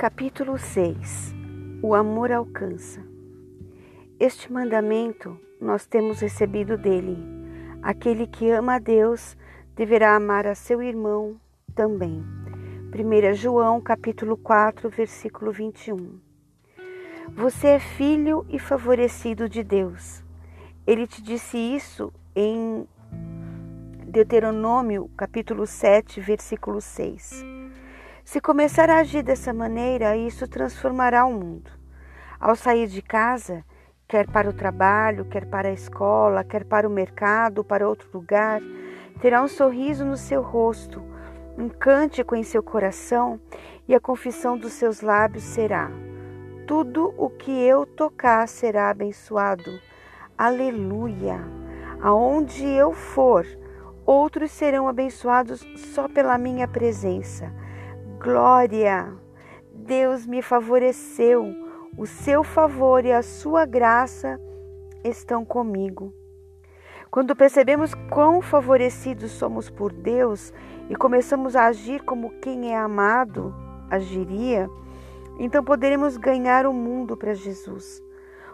Capítulo 6 O amor alcança. Este mandamento nós temos recebido dele. Aquele que ama a Deus deverá amar a seu irmão também. 1 João capítulo 4, versículo 21. Você é filho e favorecido de Deus. Ele te disse isso em Deuteronômio capítulo 7, versículo 6. Se começar a agir dessa maneira, isso transformará o mundo. Ao sair de casa, quer para o trabalho, quer para a escola, quer para o mercado, para outro lugar, terá um sorriso no seu rosto, um cântico em seu coração e a confissão dos seus lábios será: Tudo o que eu tocar será abençoado. Aleluia! Aonde eu for, outros serão abençoados só pela minha presença. Glória! Deus me favoreceu, o seu favor e a sua graça estão comigo. Quando percebemos quão favorecidos somos por Deus e começamos a agir como quem é amado agiria, então poderemos ganhar o mundo para Jesus.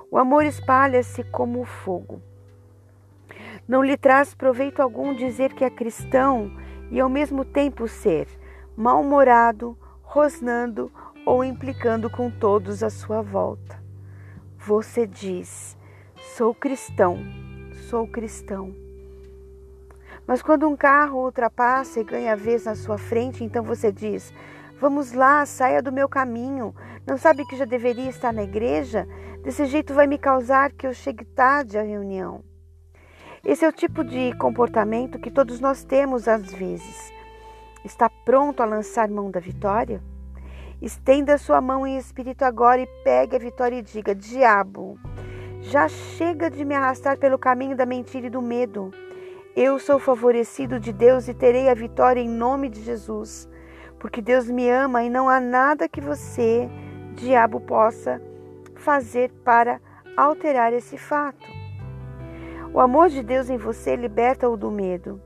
O amor espalha-se como o fogo. Não lhe traz proveito algum dizer que é cristão e ao mesmo tempo ser mal-humorado, rosnando ou implicando com todos à sua volta. Você diz: sou cristão, sou cristão. Mas quando um carro ultrapassa e ganha vez na sua frente, então você diz: Vamos lá, saia do meu caminho. Não sabe que já deveria estar na igreja? Desse jeito vai me causar que eu chegue tarde à reunião. Esse é o tipo de comportamento que todos nós temos às vezes. Está pronto a lançar mão da vitória? Estenda sua mão em espírito agora e pegue a vitória e diga: Diabo, já chega de me arrastar pelo caminho da mentira e do medo. Eu sou favorecido de Deus e terei a vitória em nome de Jesus, porque Deus me ama e não há nada que você, diabo, possa fazer para alterar esse fato. O amor de Deus em você liberta-o do medo.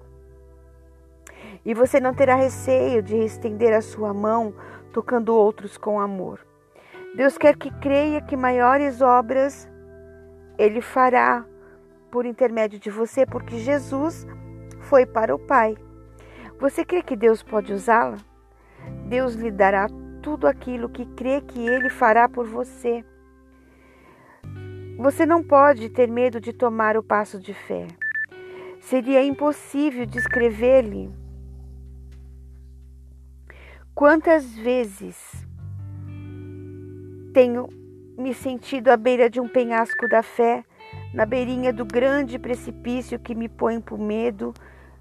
E você não terá receio de estender a sua mão tocando outros com amor. Deus quer que creia que maiores obras Ele fará por intermédio de você, porque Jesus foi para o Pai. Você crê que Deus pode usá-la? Deus lhe dará tudo aquilo que crê que Ele fará por você. Você não pode ter medo de tomar o passo de fé. Seria impossível descrever-lhe Quantas vezes tenho me sentido à beira de um penhasco da fé, na beirinha do grande precipício que me põe por medo,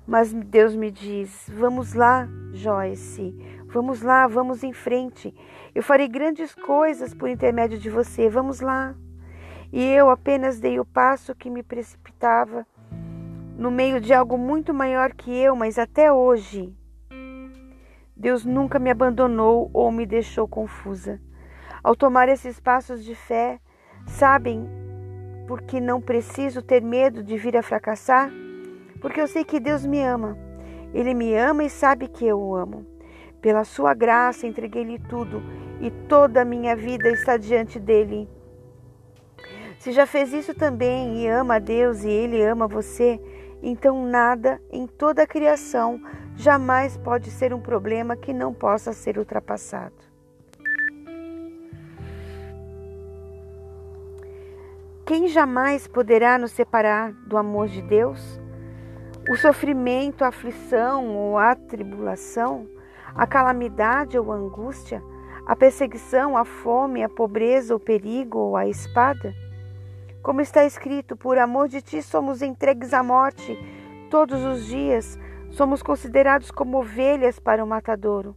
mas Deus me diz: Vamos lá, Joyce, vamos lá, vamos em frente. Eu farei grandes coisas por intermédio de você, vamos lá. E eu apenas dei o passo que me precipitava no meio de algo muito maior que eu, mas até hoje Deus nunca me abandonou ou me deixou confusa. Ao tomar esses passos de fé, sabem porque não preciso ter medo de vir a fracassar? Porque eu sei que Deus me ama. Ele me ama e sabe que eu o amo. Pela sua graça entreguei-lhe tudo e toda a minha vida está diante dele. Se já fez isso também e ama a Deus e ele ama você, então nada em toda a criação jamais pode ser um problema que não possa ser ultrapassado. Quem jamais poderá nos separar do amor de Deus? O sofrimento, a aflição ou a tribulação, a calamidade ou a angústia, a perseguição, a fome, a pobreza, o perigo ou a espada? Como está escrito, por amor de ti somos entregues à morte todos os dias, somos considerados como ovelhas para o matadouro.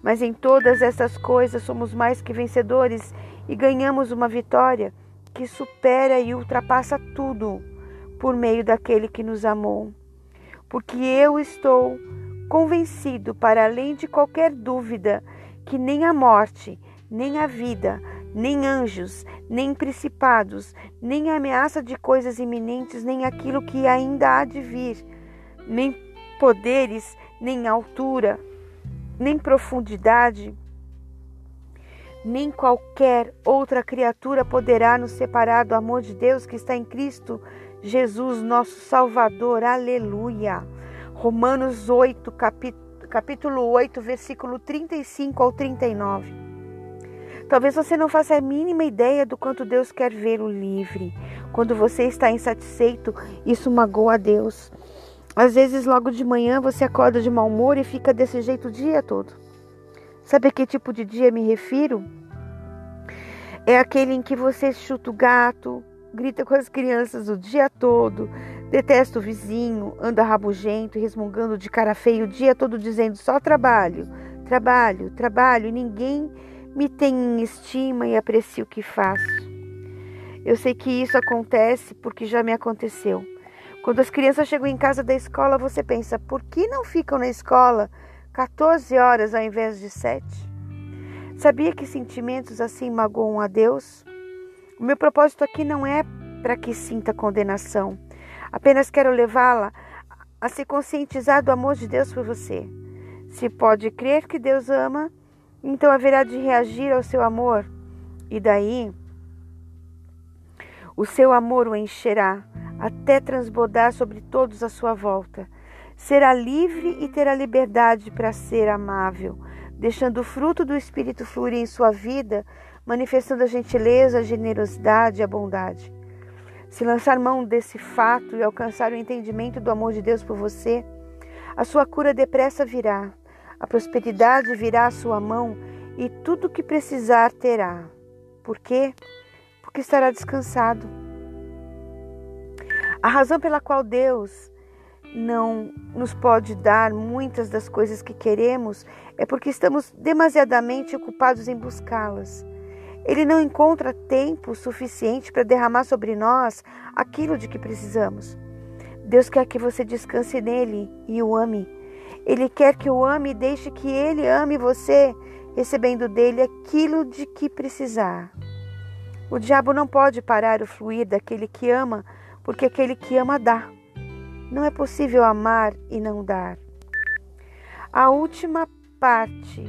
Mas em todas essas coisas somos mais que vencedores e ganhamos uma vitória que supera e ultrapassa tudo por meio daquele que nos amou. Porque eu estou convencido, para além de qualquer dúvida, que nem a morte, nem a vida, nem anjos, nem principados, nem ameaça de coisas iminentes, nem aquilo que ainda há de vir, nem poderes, nem altura, nem profundidade, nem qualquer outra criatura poderá nos separar do amor de Deus que está em Cristo Jesus, nosso Salvador. Aleluia. Romanos 8, capítulo 8, versículo 35 ao 39. Talvez você não faça a mínima ideia do quanto Deus quer vê-lo livre. Quando você está insatisfeito, isso magoa a Deus. Às vezes, logo de manhã, você acorda de mau humor e fica desse jeito o dia todo. Sabe a que tipo de dia me refiro? É aquele em que você chuta o gato, grita com as crianças o dia todo, detesta o vizinho, anda rabugento resmungando de cara feia o dia todo dizendo só trabalho, trabalho, trabalho e ninguém me tem em estima e aprecia o que faço. Eu sei que isso acontece porque já me aconteceu. Quando as crianças chegam em casa da escola, você pensa: por que não ficam na escola 14 horas ao invés de 7? Sabia que sentimentos assim magoam a Deus? O meu propósito aqui não é para que sinta condenação, apenas quero levá-la a se conscientizar do amor de Deus por você. Se pode crer que Deus ama, então haverá de reagir ao seu amor, e daí o seu amor o encherá até transbordar sobre todos à sua volta. Será livre e terá liberdade para ser amável, deixando o fruto do Espírito fluir em sua vida, manifestando a gentileza, a generosidade e a bondade. Se lançar mão desse fato e alcançar o entendimento do amor de Deus por você, a sua cura depressa virá, a prosperidade virá à sua mão e tudo o que precisar terá. Por quê? Porque estará descansado. A razão pela qual Deus não nos pode dar muitas das coisas que queremos é porque estamos demasiadamente ocupados em buscá-las. Ele não encontra tempo suficiente para derramar sobre nós aquilo de que precisamos. Deus quer que você descanse nele e o ame. Ele quer que o ame e deixe que ele ame você, recebendo dele aquilo de que precisar. O diabo não pode parar o fluir daquele que ama porque aquele que ama dá. Não é possível amar e não dar. A última parte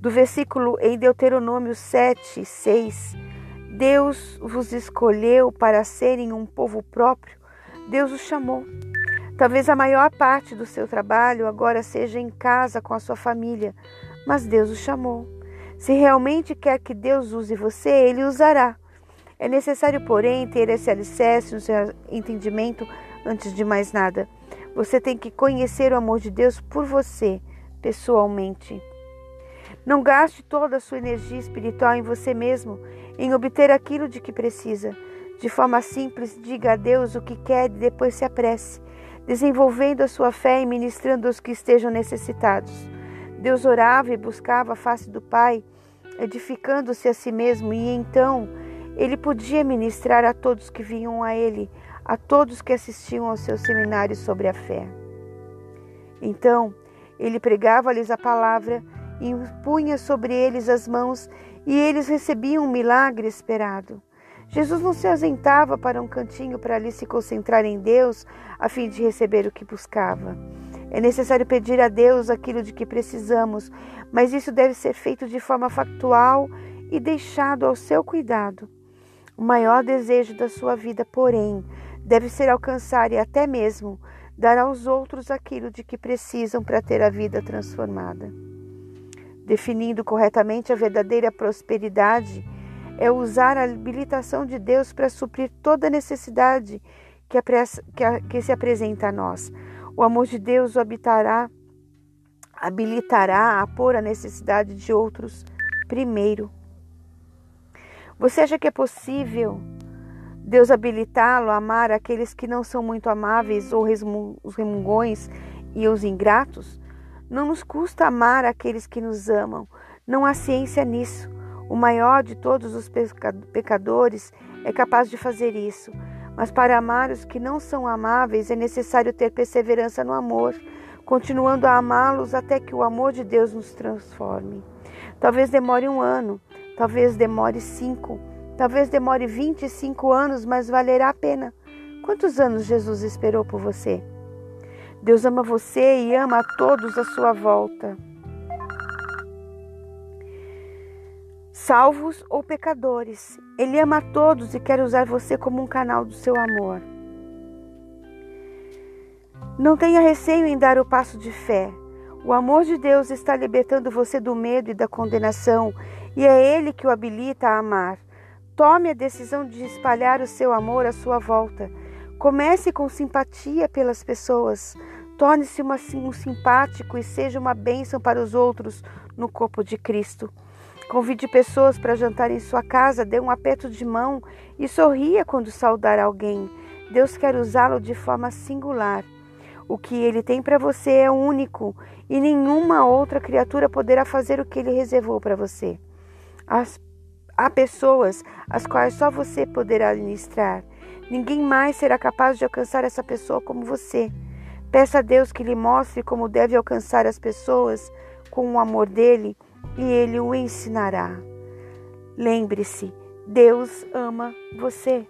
do versículo em Deuteronômio 7, 6. Deus vos escolheu para serem um povo próprio, Deus os chamou. Talvez a maior parte do seu trabalho agora seja em casa com a sua família, mas Deus o chamou. Se realmente quer que Deus use você, Ele usará. É necessário, porém, ter esse alicerce no seu entendimento antes de mais nada. Você tem que conhecer o amor de Deus por você, pessoalmente. Não gaste toda a sua energia espiritual em você mesmo, em obter aquilo de que precisa. De forma simples, diga a Deus o que quer e depois se apresse, desenvolvendo a sua fé e ministrando aos que estejam necessitados. Deus orava e buscava a face do Pai, edificando-se a si mesmo, e então ele podia ministrar a todos que vinham a ele, a todos que assistiam aos seus seminários sobre a fé. Então, ele pregava-lhes a palavra e impunha sobre eles as mãos e eles recebiam um milagre esperado. Jesus não se ausentava para um cantinho para ali se concentrar em Deus a fim de receber o que buscava. É necessário pedir a Deus aquilo de que precisamos, mas isso deve ser feito de forma factual e deixado ao seu cuidado. O maior desejo da sua vida, porém, deve ser alcançar e até mesmo dar aos outros aquilo de que precisam para ter a vida transformada. Definindo corretamente a verdadeira prosperidade, é usar a habilitação de Deus para suprir toda necessidade que, que, que se apresenta a nós. O amor de Deus o habitará, habilitará a pôr a necessidade de outros primeiro. Você acha que é possível Deus habilitá-lo a amar aqueles que não são muito amáveis ou os remungões e os ingratos? Não nos custa amar aqueles que nos amam. Não há ciência nisso. O maior de todos os pecadores é capaz de fazer isso. Mas para amar os que não são amáveis é necessário ter perseverança no amor, continuando a amá-los até que o amor de Deus nos transforme. Talvez demore um ano, Talvez demore cinco, talvez demore 25 anos, mas valerá a pena. Quantos anos Jesus esperou por você? Deus ama você e ama a todos à sua volta. salvos ou pecadores. Ele ama a todos e quer usar você como um canal do seu amor. Não tenha receio em dar o passo de fé. O amor de Deus está libertando você do medo e da condenação, e é Ele que o habilita a amar. Tome a decisão de espalhar o seu amor à sua volta. Comece com simpatia pelas pessoas. Torne-se um simpático e seja uma bênção para os outros no corpo de Cristo. Convide pessoas para jantar em sua casa, dê um aperto de mão e sorria quando saudar alguém. Deus quer usá-lo de forma singular. O que ele tem para você é único e nenhuma outra criatura poderá fazer o que ele reservou para você. As, há pessoas às quais só você poderá ministrar. Ninguém mais será capaz de alcançar essa pessoa como você. Peça a Deus que lhe mostre como deve alcançar as pessoas com o amor dele e ele o ensinará. Lembre-se, Deus ama você.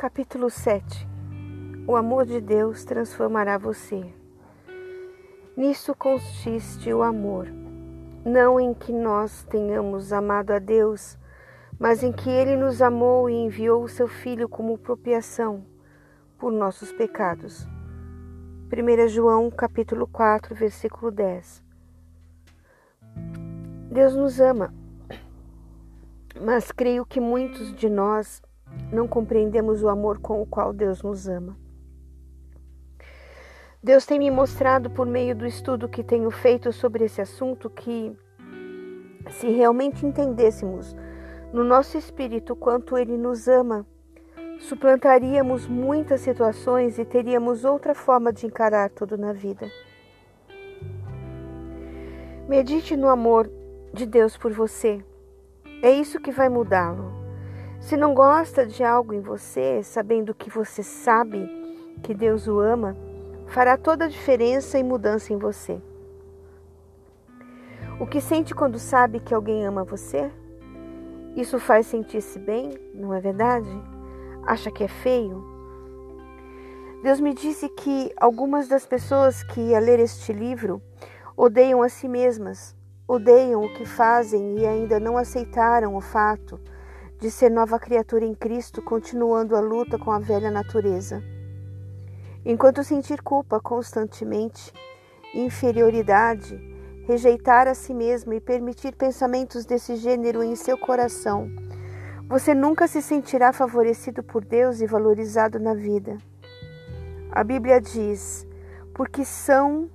Capítulo 7 O amor de Deus transformará você. Nisso consiste o amor, não em que nós tenhamos amado a Deus, mas em que Ele nos amou e enviou o seu Filho como propiação por nossos pecados. 1 João capítulo 4, versículo 10 Deus nos ama, mas creio que muitos de nós não compreendemos o amor com o qual Deus nos ama. Deus tem me mostrado por meio do estudo que tenho feito sobre esse assunto que, se realmente entendêssemos no nosso espírito quanto Ele nos ama, suplantaríamos muitas situações e teríamos outra forma de encarar tudo na vida. Medite no amor de Deus por você. É isso que vai mudá-lo. Se não gosta de algo em você, sabendo que você sabe que Deus o ama, fará toda a diferença e mudança em você. O que sente quando sabe que alguém ama você? Isso faz sentir-se bem, não é verdade? Acha que é feio? Deus me disse que algumas das pessoas que, a ler este livro, odeiam a si mesmas, odeiam o que fazem e ainda não aceitaram o fato de ser nova criatura em Cristo, continuando a luta com a velha natureza. Enquanto sentir culpa constantemente, inferioridade, rejeitar a si mesmo e permitir pensamentos desse gênero em seu coração, você nunca se sentirá favorecido por Deus e valorizado na vida. A Bíblia diz: porque são,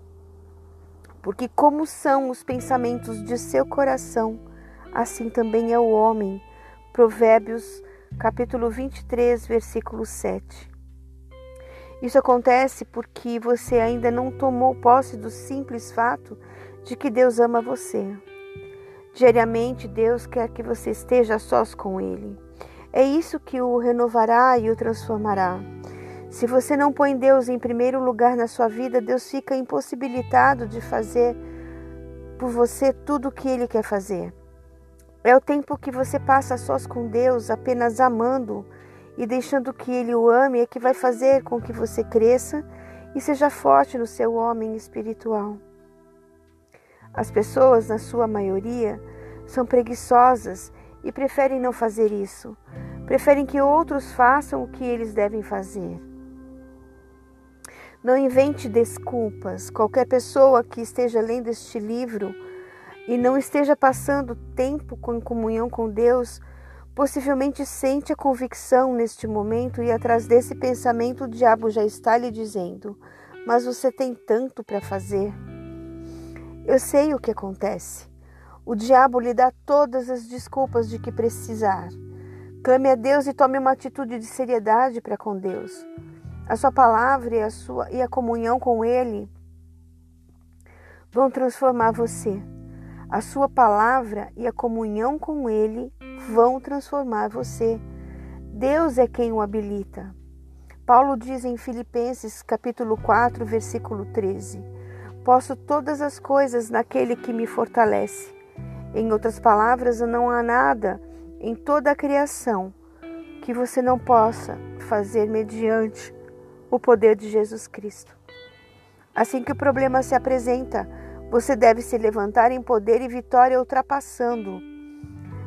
porque como são os pensamentos de seu coração, assim também é o homem Provérbios, capítulo 23, versículo 7. Isso acontece porque você ainda não tomou posse do simples fato de que Deus ama você. Diariamente, Deus quer que você esteja sós com Ele. É isso que o renovará e o transformará. Se você não põe Deus em primeiro lugar na sua vida, Deus fica impossibilitado de fazer por você tudo o que Ele quer fazer. É o tempo que você passa sós com Deus, apenas amando e deixando que Ele o ame, é que vai fazer com que você cresça e seja forte no seu homem espiritual. As pessoas, na sua maioria, são preguiçosas e preferem não fazer isso. Preferem que outros façam o que eles devem fazer. Não invente desculpas. Qualquer pessoa que esteja lendo este livro e não esteja passando tempo com comunhão com Deus, possivelmente sente a convicção neste momento e atrás desse pensamento o diabo já está lhe dizendo: Mas você tem tanto para fazer. Eu sei o que acontece. O diabo lhe dá todas as desculpas de que precisar. Clame a Deus e tome uma atitude de seriedade para com Deus. A sua palavra e a, sua, e a comunhão com Ele vão transformar você. A sua palavra e a comunhão com Ele vão transformar você. Deus é quem o habilita. Paulo diz em Filipenses capítulo 4, versículo 13: Posso todas as coisas naquele que me fortalece. Em outras palavras, não há nada em toda a criação que você não possa fazer mediante o poder de Jesus Cristo. Assim que o problema se apresenta, você deve se levantar em poder e vitória ultrapassando.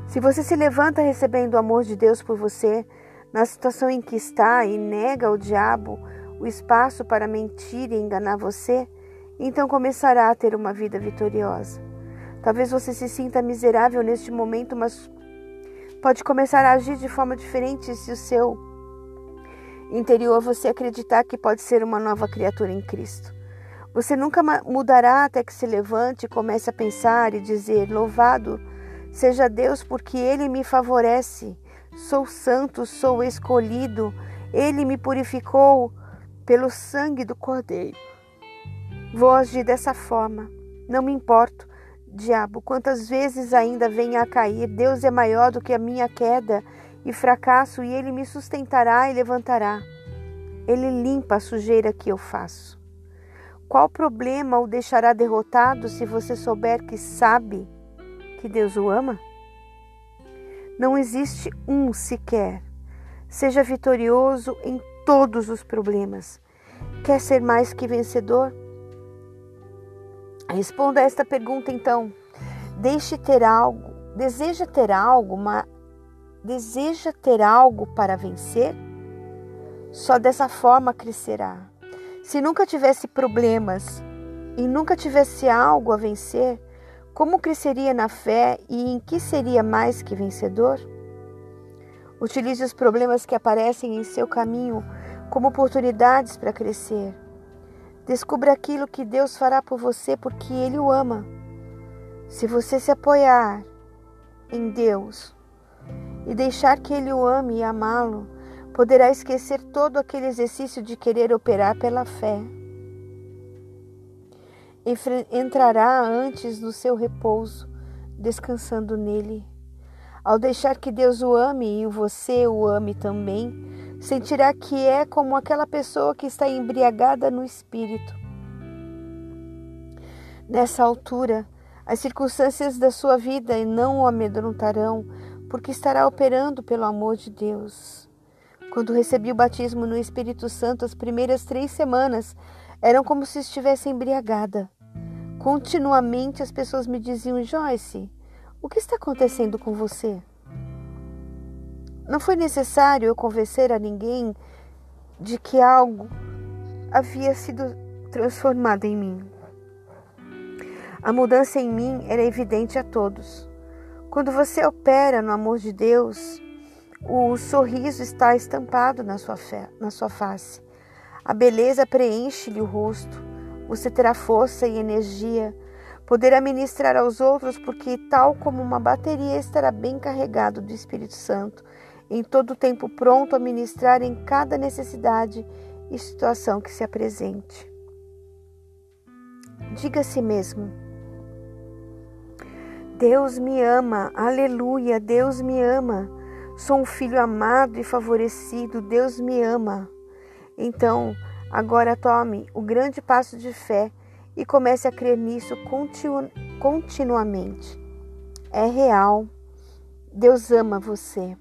Se você se levanta recebendo o amor de Deus por você, na situação em que está e nega ao diabo o espaço para mentir e enganar você, então começará a ter uma vida vitoriosa. Talvez você se sinta miserável neste momento, mas pode começar a agir de forma diferente se o seu interior você acreditar que pode ser uma nova criatura em Cristo. Você nunca mudará até que se levante e comece a pensar e dizer: Louvado seja Deus, porque Ele me favorece. Sou santo, sou escolhido. Ele me purificou pelo sangue do Cordeiro. Vou agir dessa forma. Não me importo, diabo, quantas vezes ainda venha a cair. Deus é maior do que a minha queda e fracasso, e Ele me sustentará e levantará. Ele limpa a sujeira que eu faço. Qual problema o deixará derrotado se você souber que sabe que Deus o ama? Não existe um sequer. Seja vitorioso em todos os problemas. Quer ser mais que vencedor? Responda a esta pergunta então. Deixe ter algo, deseja ter algo, mas deseja ter algo para vencer? Só dessa forma crescerá. Se nunca tivesse problemas e nunca tivesse algo a vencer, como cresceria na fé e em que seria mais que vencedor? Utilize os problemas que aparecem em seu caminho como oportunidades para crescer. Descubra aquilo que Deus fará por você porque Ele o ama. Se você se apoiar em Deus e deixar que Ele o ame e amá-lo, poderá esquecer todo aquele exercício de querer operar pela fé. Entrará antes no seu repouso, descansando nele. Ao deixar que Deus o ame e você o ame também, sentirá que é como aquela pessoa que está embriagada no espírito. Nessa altura, as circunstâncias da sua vida não o amedrontarão, porque estará operando pelo amor de Deus. Quando recebi o batismo no Espírito Santo, as primeiras três semanas eram como se estivesse embriagada. Continuamente as pessoas me diziam: Joyce, o que está acontecendo com você? Não foi necessário eu convencer a ninguém de que algo havia sido transformado em mim. A mudança em mim era evidente a todos. Quando você opera no amor de Deus, o sorriso está estampado na sua, fé, na sua face. A beleza preenche-lhe o rosto. Você terá força e energia, poderá ministrar aos outros, porque, tal como uma bateria, estará bem carregado do Espírito Santo em todo o tempo pronto a ministrar em cada necessidade e situação que se apresente. Diga a si mesmo: Deus me ama, aleluia, Deus me ama. Sou um filho amado e favorecido, Deus me ama. Então, agora tome o grande passo de fé e comece a crer nisso continu continuamente. É real. Deus ama você.